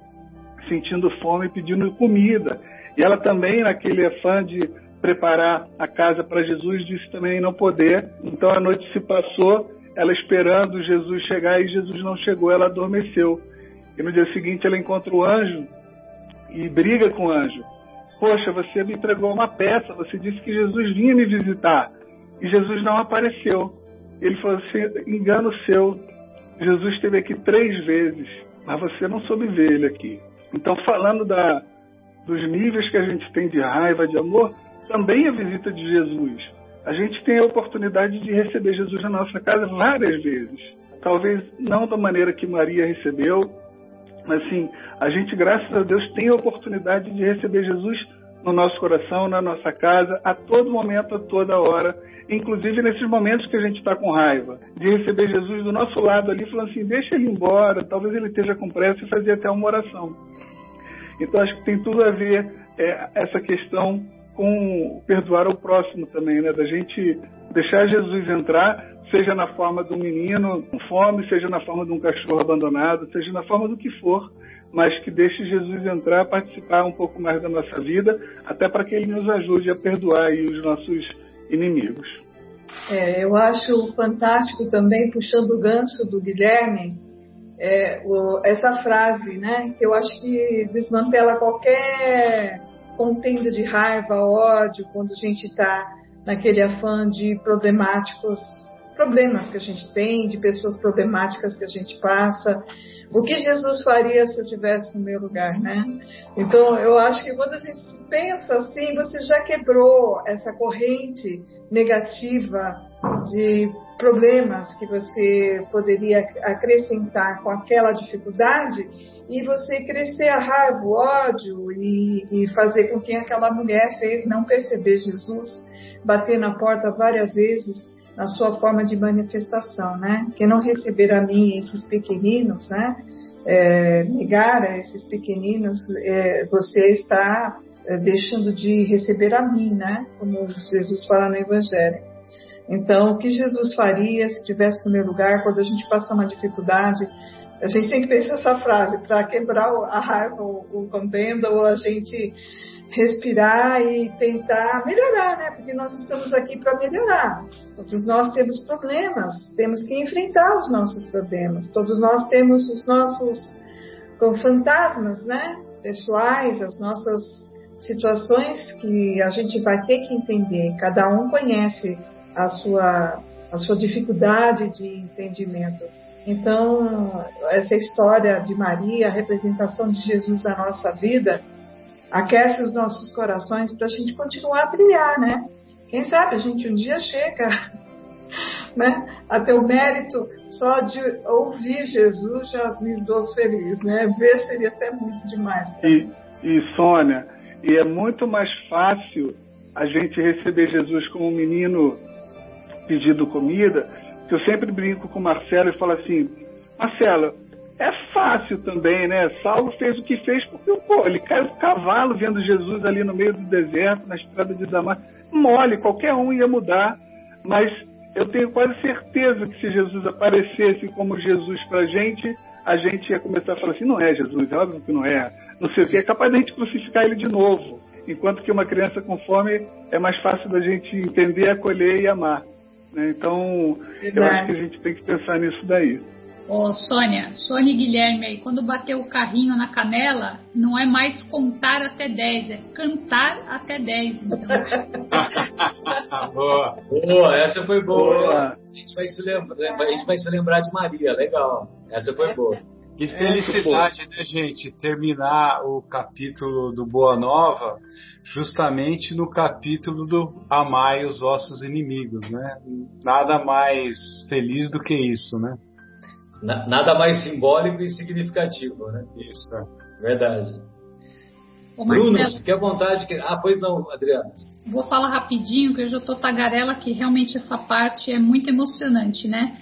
sentindo fome pedindo comida. E ela também, naquele afã de preparar a casa para Jesus, disse também não poder. Então a noite se passou, ela esperando Jesus chegar e Jesus não chegou, ela adormeceu. E no dia seguinte ela encontra o anjo e briga com o anjo. Poxa, você me entregou uma peça, você disse que Jesus vinha me visitar e Jesus não apareceu. Ele falou assim: engano seu, Jesus esteve aqui três vezes, mas você não soube ver ele aqui. Então, falando da, dos níveis que a gente tem de raiva, de amor, também a visita de Jesus. A gente tem a oportunidade de receber Jesus na nossa casa várias vezes. Talvez não da maneira que Maria recebeu, mas sim, a gente, graças a Deus, tem a oportunidade de receber Jesus no nosso coração, na nossa casa, a todo momento, a toda hora, inclusive nesses momentos que a gente está com raiva, de receber Jesus do nosso lado ali, falando assim: deixa ele embora, talvez ele esteja com pressa e fazer até uma oração. Então, acho que tem tudo a ver é, essa questão com perdoar o próximo também, né? Da gente deixar Jesus entrar, seja na forma de um menino com fome, seja na forma de um cachorro abandonado, seja na forma do que for, mas que deixe Jesus entrar, participar um pouco mais da nossa vida, até para que ele nos ajude a perdoar os nossos inimigos. É, eu acho fantástico também, puxando o gancho do Guilherme, é, o, essa frase, né, que eu acho que desmantela qualquer contenda de raiva, ódio, quando a gente está naquele afã de problemáticos, problemas que a gente tem, de pessoas problemáticas que a gente passa. O que Jesus faria se eu tivesse no meu lugar, né? Então, eu acho que quando a gente pensa assim, você já quebrou essa corrente negativa de problemas que você poderia acrescentar com aquela dificuldade e você crescer a raiva, o ódio e, e, fazer com que aquela mulher fez não perceber Jesus, bater na porta várias vezes na sua forma de manifestação, né? Que não receber a mim esses pequeninos, né? É, negar a esses pequeninos, é, você está é, deixando de receber a mim, né? Como Jesus fala no Evangelho. Então, o que Jesus faria se estivesse no meu lugar quando a gente passa uma dificuldade? A gente tem que pensar essa frase para quebrar a raiva, o contenda, ou a gente respirar e tentar melhorar, né? Porque nós estamos aqui para melhorar. Todos nós temos problemas, temos que enfrentar os nossos problemas. Todos nós temos os nossos fantasmas, né? Pessoais, as nossas situações que a gente vai ter que entender. Cada um conhece a sua a sua dificuldade de entendimento. Então, essa história de Maria, a representação de Jesus na nossa vida, aquece os nossos corações para a gente continuar a trilhar, né? Quem sabe a gente um dia chega né, a ter o mérito só de ouvir Jesus já me dou feliz, né? Ver seria até muito demais. E, e Sônia, e é muito mais fácil a gente receber Jesus como um menino pedindo comida, que eu sempre brinco com o Marcelo e falo assim, Marcelo, é fácil também, né? Saulo fez o que fez porque pô, ele caiu do cavalo vendo Jesus ali no meio do deserto, na estrada de Damasco. Mole, qualquer um ia mudar, mas eu tenho quase certeza que se Jesus aparecesse como Jesus pra gente, a gente ia começar a falar assim, não é Jesus, é óbvio que não é. Não sei o que, é capaz da gente crucificar ele de novo. Enquanto que uma criança com fome é mais fácil da gente entender, acolher e amar. Né? Então, Verdade. eu acho que a gente tem que pensar nisso daí. Ô, Sônia, Sônia e Guilherme aí, quando bater o carrinho na canela, não é mais contar até 10, é cantar até 10. Então. boa. boa, essa foi boa. boa. A, gente vai se lembrar, a gente vai se lembrar de Maria, legal. Essa foi boa. Que felicidade, né, gente? Terminar o capítulo do Boa Nova justamente no capítulo do Amai os vossos inimigos, né? Nada mais feliz do que isso, né? Nada mais simbólico e significativo, né? Isso. Verdade. Ô, Bruno, Marcelo, fique à vontade. Que... Ah, pois não, Adriana. vou falar rapidinho, que eu já tô tagarela, que realmente essa parte é muito emocionante, né?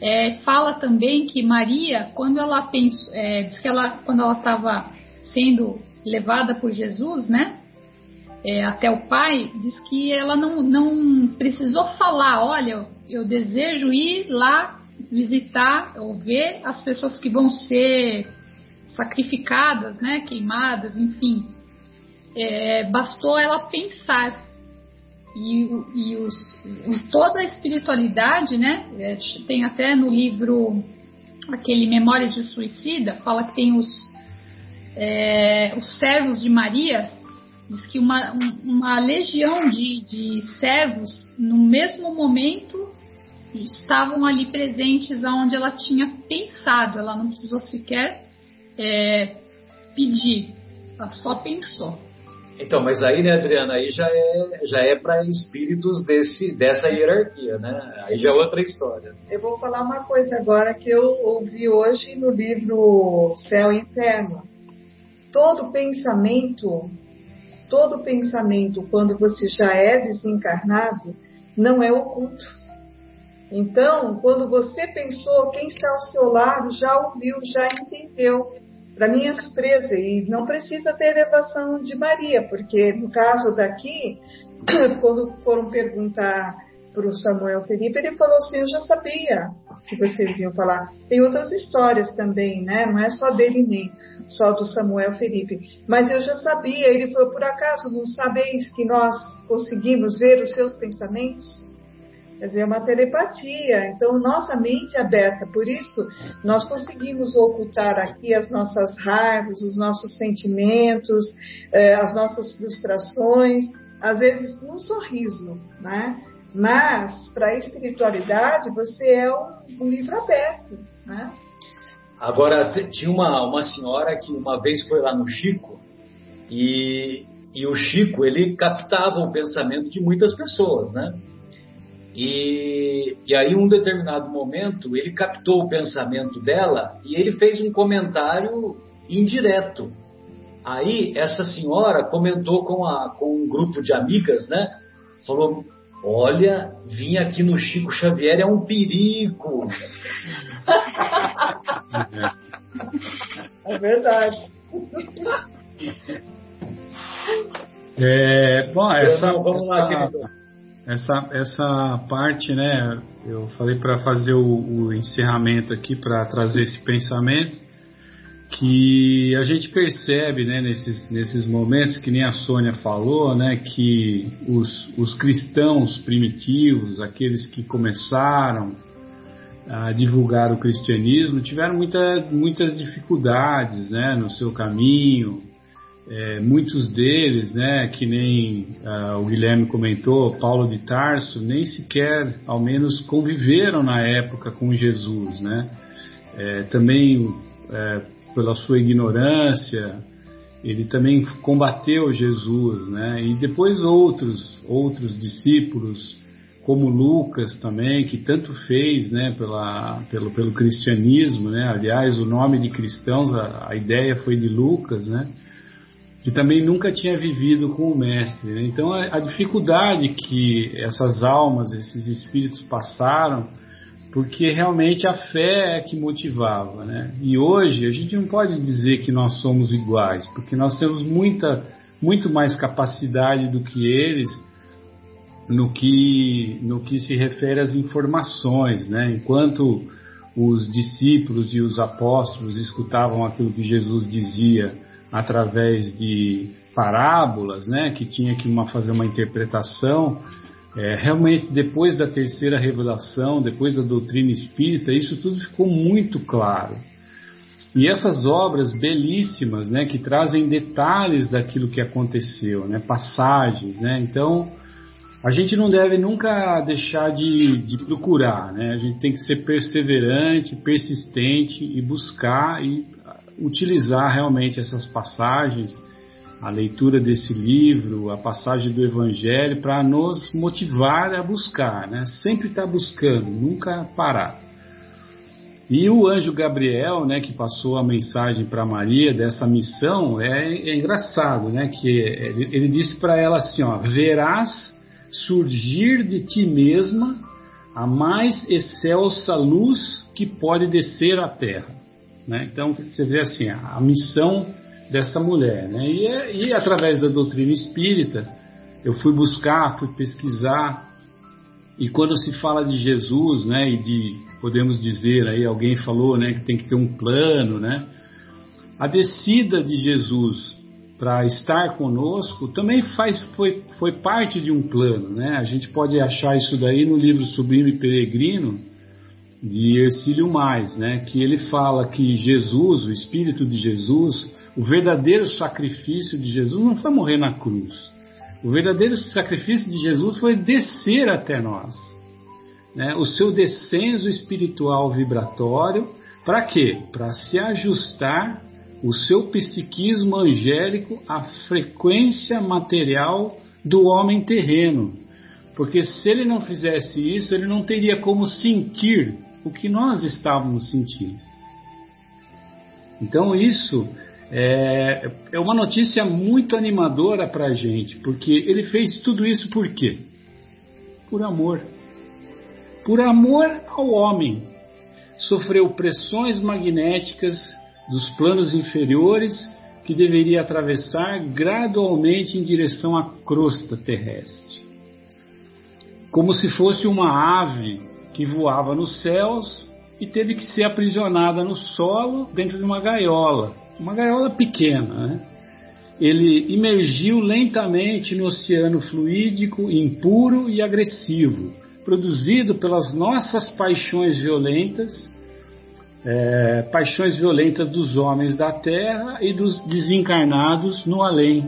É, fala também que Maria, quando ela pensou, é, diz que ela, quando ela estava sendo levada por Jesus, né? é, até o pai, diz que ela não, não precisou falar, olha, eu desejo ir lá visitar ou ver as pessoas que vão ser sacrificadas, né, queimadas, enfim. É, bastou ela pensar. E, e os, toda a espiritualidade, né, é, tem até no livro aquele Memórias de Suicida, fala que tem os, é, os servos de Maria, diz que uma, uma legião de, de servos, no mesmo momento, estavam ali presentes aonde ela tinha pensado. Ela não precisou sequer é, pedir, ela só pensou. Então, mas aí, né, Adriana, aí já é, já é para espíritos desse, dessa hierarquia, né? Aí já é outra história. Eu vou falar uma coisa agora que eu ouvi hoje no livro Céu e Inferno. Todo pensamento, todo pensamento, quando você já é desencarnado, não é oculto. Então, quando você pensou, quem está ao seu lado já ouviu, já entendeu. Para minha surpresa, e não precisa ter elevação de Maria, porque no caso daqui, quando foram perguntar para o Samuel Felipe, ele falou assim: Eu já sabia que vocês iam falar. Tem outras histórias também, né? Não é só dele nem só do Samuel Felipe. Mas eu já sabia. Ele falou: Por acaso não sabeis que nós conseguimos ver os seus pensamentos? Quer dizer, é uma telepatia. Então, nossa mente é aberta. Por isso, nós conseguimos ocultar aqui as nossas raivas, os nossos sentimentos, eh, as nossas frustrações, às vezes num sorriso, né? Mas, para a espiritualidade, você é um, um livro aberto, né? Agora, tinha uma, uma senhora que uma vez foi lá no Chico e, e o Chico, ele captava o pensamento de muitas pessoas, né? E, e aí, um determinado momento, ele captou o pensamento dela e ele fez um comentário indireto. Aí, essa senhora comentou com, a, com um grupo de amigas, né? Falou: Olha, vir aqui no Chico Xavier é um perigo. É verdade. É, bom, essa, Vamos lá, essa, querido. Essa, essa parte, né? Eu falei para fazer o, o encerramento aqui, para trazer esse pensamento, que a gente percebe, né, nesses, nesses momentos, que nem a Sônia falou, né, que os, os cristãos primitivos, aqueles que começaram a divulgar o cristianismo, tiveram muita, muitas dificuldades, né, no seu caminho, é, muitos deles, né, que nem ah, o Guilherme comentou, Paulo de Tarso, nem sequer, ao menos, conviveram na época com Jesus, né? É, também é, pela sua ignorância, ele também combateu Jesus, né? E depois outros, outros discípulos, como Lucas também, que tanto fez, né, pela, pelo, pelo cristianismo, né? Aliás, o nome de cristãos, a, a ideia foi de Lucas, né? Que também nunca tinha vivido com o mestre. Né? Então, a, a, dificuldade que essas almas, esses espíritos passaram, porque realmente a fé é que motivava. Né? E hoje a gente não pode dizer que nós somos iguais, porque nós temos muita, muito mais capacidade do que eles no que, no que se refere às informações. Né? Enquanto os discípulos e os apóstolos escutavam aquilo que Jesus dizia através de parábolas, né, que tinha que uma, fazer uma interpretação. É, realmente, depois da terceira revelação, depois da doutrina espírita, isso tudo ficou muito claro. E essas obras belíssimas, né, que trazem detalhes daquilo que aconteceu, né, passagens, né, então a gente não deve nunca deixar de, de, procurar, né? A gente tem que ser perseverante, persistente e buscar e utilizar realmente essas passagens, a leitura desse livro, a passagem do Evangelho, para nos motivar a buscar, né? Sempre estar tá buscando, nunca parar. E o anjo Gabriel, né, que passou a mensagem para Maria dessa missão, é, é, engraçado, né? Que ele, ele disse para ela assim, ó, verás surgir de ti mesma a mais excelsa luz que pode descer à terra. Né? Então você vê assim a missão dessa mulher. Né? E, é, e através da doutrina espírita eu fui buscar, fui pesquisar e quando se fala de Jesus, né, e de podemos dizer aí alguém falou, né, que tem que ter um plano, né? A descida de Jesus para estar conosco também faz, foi, foi parte de um plano. Né? A gente pode achar isso daí no livro Sublime Peregrino, de Ercílio Mais, né? que ele fala que Jesus, o Espírito de Jesus, o verdadeiro sacrifício de Jesus não foi morrer na cruz. O verdadeiro sacrifício de Jesus foi descer até nós. Né? O seu descenso espiritual vibratório, para quê? Para se ajustar o seu psiquismo angélico à frequência material do homem terreno. Porque se ele não fizesse isso, ele não teria como sentir o que nós estávamos sentindo. Então, isso é, é uma notícia muito animadora para a gente, porque ele fez tudo isso por quê? Por amor. Por amor ao homem. Sofreu pressões magnéticas dos planos inferiores que deveria atravessar gradualmente em direção à crosta terrestre. Como se fosse uma ave que voava nos céus e teve que ser aprisionada no solo dentro de uma gaiola, uma gaiola pequena. Né? Ele emergiu lentamente no oceano fluídico, impuro e agressivo, produzido pelas nossas paixões violentas é, paixões violentas dos homens da terra e dos desencarnados no além.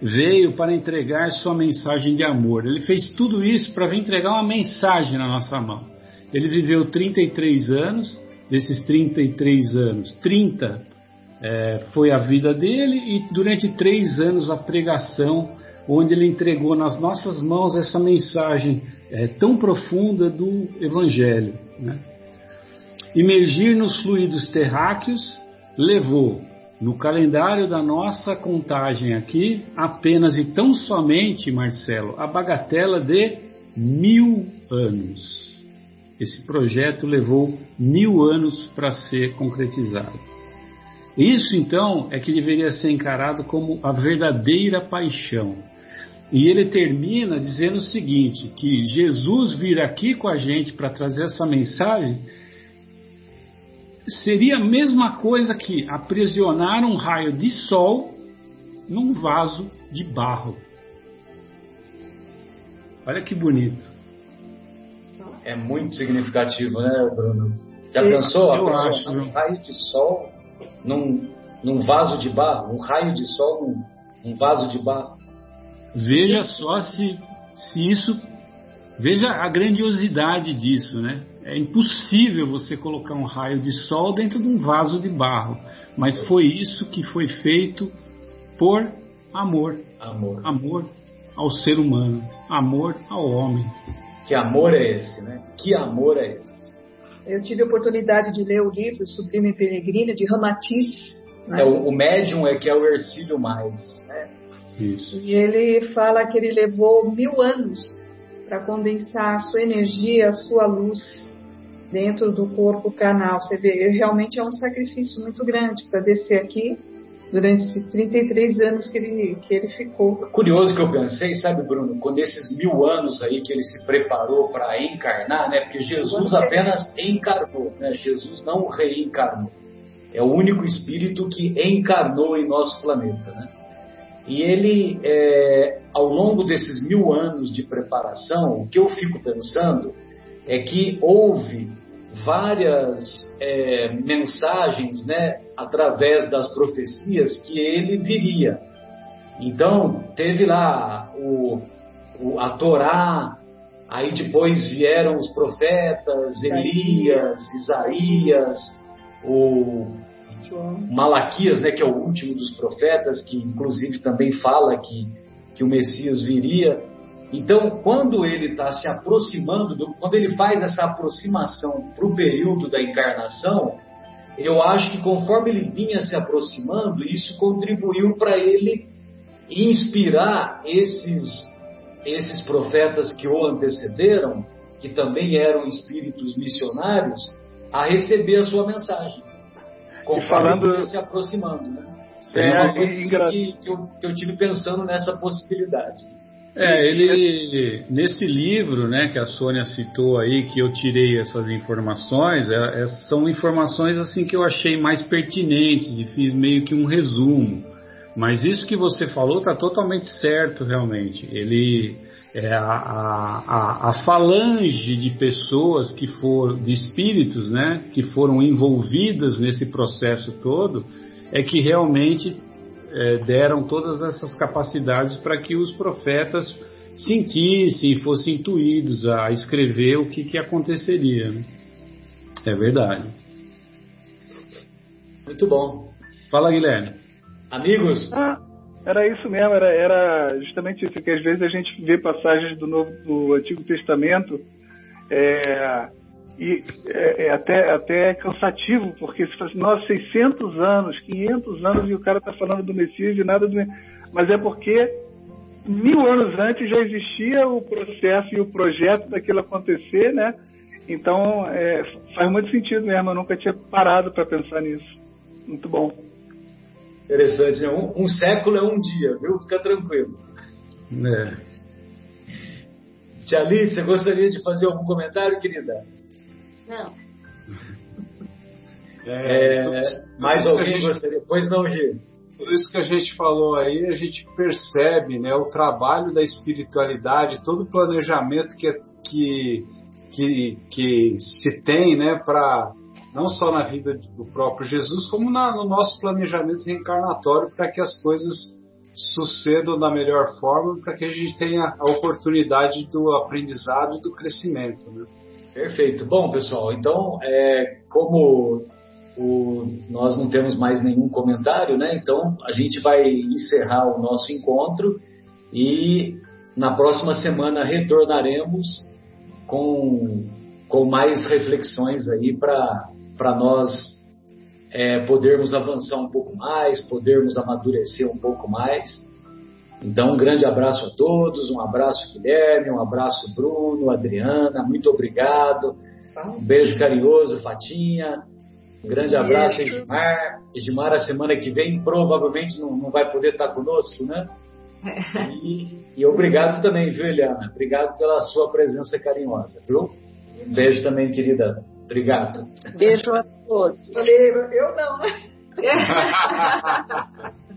Veio para entregar sua mensagem de amor. Ele fez tudo isso para vir entregar uma mensagem na nossa mão. Ele viveu 33 anos, desses 33 anos, 30 é, foi a vida dele e durante três anos a pregação, onde ele entregou nas nossas mãos essa mensagem é, tão profunda do Evangelho. Né? Imergir nos fluidos terráqueos levou, no calendário da nossa contagem aqui, apenas e tão somente, Marcelo, a bagatela de mil anos. Esse projeto levou mil anos para ser concretizado. Isso então é que deveria ser encarado como a verdadeira paixão. E ele termina dizendo o seguinte: que Jesus vir aqui com a gente para trazer essa mensagem seria a mesma coisa que aprisionar um raio de sol num vaso de barro. Olha que bonito. É muito significativo, né, Bruno? Já pensou eu acho, um raio de sol num, num vaso de barro? Um raio de sol num, num vaso de barro? Veja só se, se isso. Veja a grandiosidade disso, né? É impossível você colocar um raio de sol dentro de um vaso de barro, mas foi isso que foi feito por amor. Amor. Amor ao ser humano, amor ao homem. Que amor é esse, né? Que amor é esse? Eu tive a oportunidade de ler o livro Sublime Peregrina de Ramatiz. Né? É, o, o médium é que é o Ercílio Mais. Né? Isso. E ele fala que ele levou mil anos para condensar a sua energia, a sua luz dentro do corpo canal. Você vê, realmente é um sacrifício muito grande para descer aqui durante esses 33 anos que ele, que ele ficou. Curioso que eu pensei, sabe, Bruno, quando esses mil anos aí que ele se preparou para encarnar, né? Porque Jesus apenas encarnou, né? Jesus não reencarnou. É o único espírito que encarnou em nosso planeta, né? E ele, é, ao longo desses mil anos de preparação, o que eu fico pensando é que houve várias é, mensagens, né, através das profecias que ele viria. Então teve lá o, o, a Torá, aí depois vieram os profetas, Elias, Isaías, o Malaquias, né, que é o último dos profetas, que inclusive também fala que, que o Messias viria. Então, quando ele está se aproximando, do, quando ele faz essa aproximação para o período da encarnação, eu acho que conforme ele vinha se aproximando, isso contribuiu para ele inspirar esses, esses profetas que o antecederam, que também eram espíritos missionários, a receber a sua mensagem. Conforme falando... se aproximando. Né? É, é uma coisa engra... que, que, eu, que eu tive pensando nessa possibilidade. É, ele nesse livro, né, que a Sônia citou aí, que eu tirei essas informações, é, é, são informações assim que eu achei mais pertinentes e fiz meio que um resumo. Mas isso que você falou está totalmente certo, realmente. Ele é a, a, a, falange de pessoas que foram, de espíritos, né, que foram envolvidas nesse processo todo, é que realmente é, deram todas essas capacidades para que os profetas sentissem e fossem intuídos a escrever o que, que aconteceria. Né? É verdade. Muito bom. Fala, Guilherme. Amigos? Ah, era isso mesmo, era, era justamente isso, que às vezes a gente vê passagens do, Novo, do Antigo Testamento é, e é, é, até, até cansativo, porque se fala assim, nossa, 600 anos, 500 anos e o cara está falando do Messias e nada do Mas é porque mil anos antes já existia o processo e o projeto daquilo acontecer, né? Então é, faz muito sentido mesmo, eu nunca tinha parado para pensar nisso. Muito bom. Interessante, né? Um, um, século é um dia, viu? Fica tranquilo. É. Tia Alice, você gostaria de fazer algum comentário, querida? Não. É, tudo, mais tudo alguém gente, gostaria? Pois não, Gil. Tudo isso que a gente falou aí, a gente percebe né, o trabalho da espiritualidade, todo o planejamento que, que, que, que se tem né, para não só na vida do próprio Jesus, como na, no nosso planejamento reencarnatório para que as coisas sucedam da melhor forma, para que a gente tenha a oportunidade do aprendizado e do crescimento. Né? Perfeito. Bom, pessoal, então, é, como o, nós não temos mais nenhum comentário, né? Então, a gente vai encerrar o nosso encontro e na próxima semana retornaremos com, com mais reflexões aí para nós é, podermos avançar um pouco mais, podermos amadurecer um pouco mais. Então, um grande abraço a todos, um abraço Guilherme, um abraço Bruno, Adriana, muito obrigado. Um beijo carinhoso, Fatinha. Um grande abraço, Edmar. Edmar, a semana que vem provavelmente não, não vai poder estar conosco, né? E, e, obrigado também, viu, Eliana? Obrigado pela sua presença carinhosa, viu? Um beijo também, querida. Obrigado. Beijo a todos. Falei, eu não.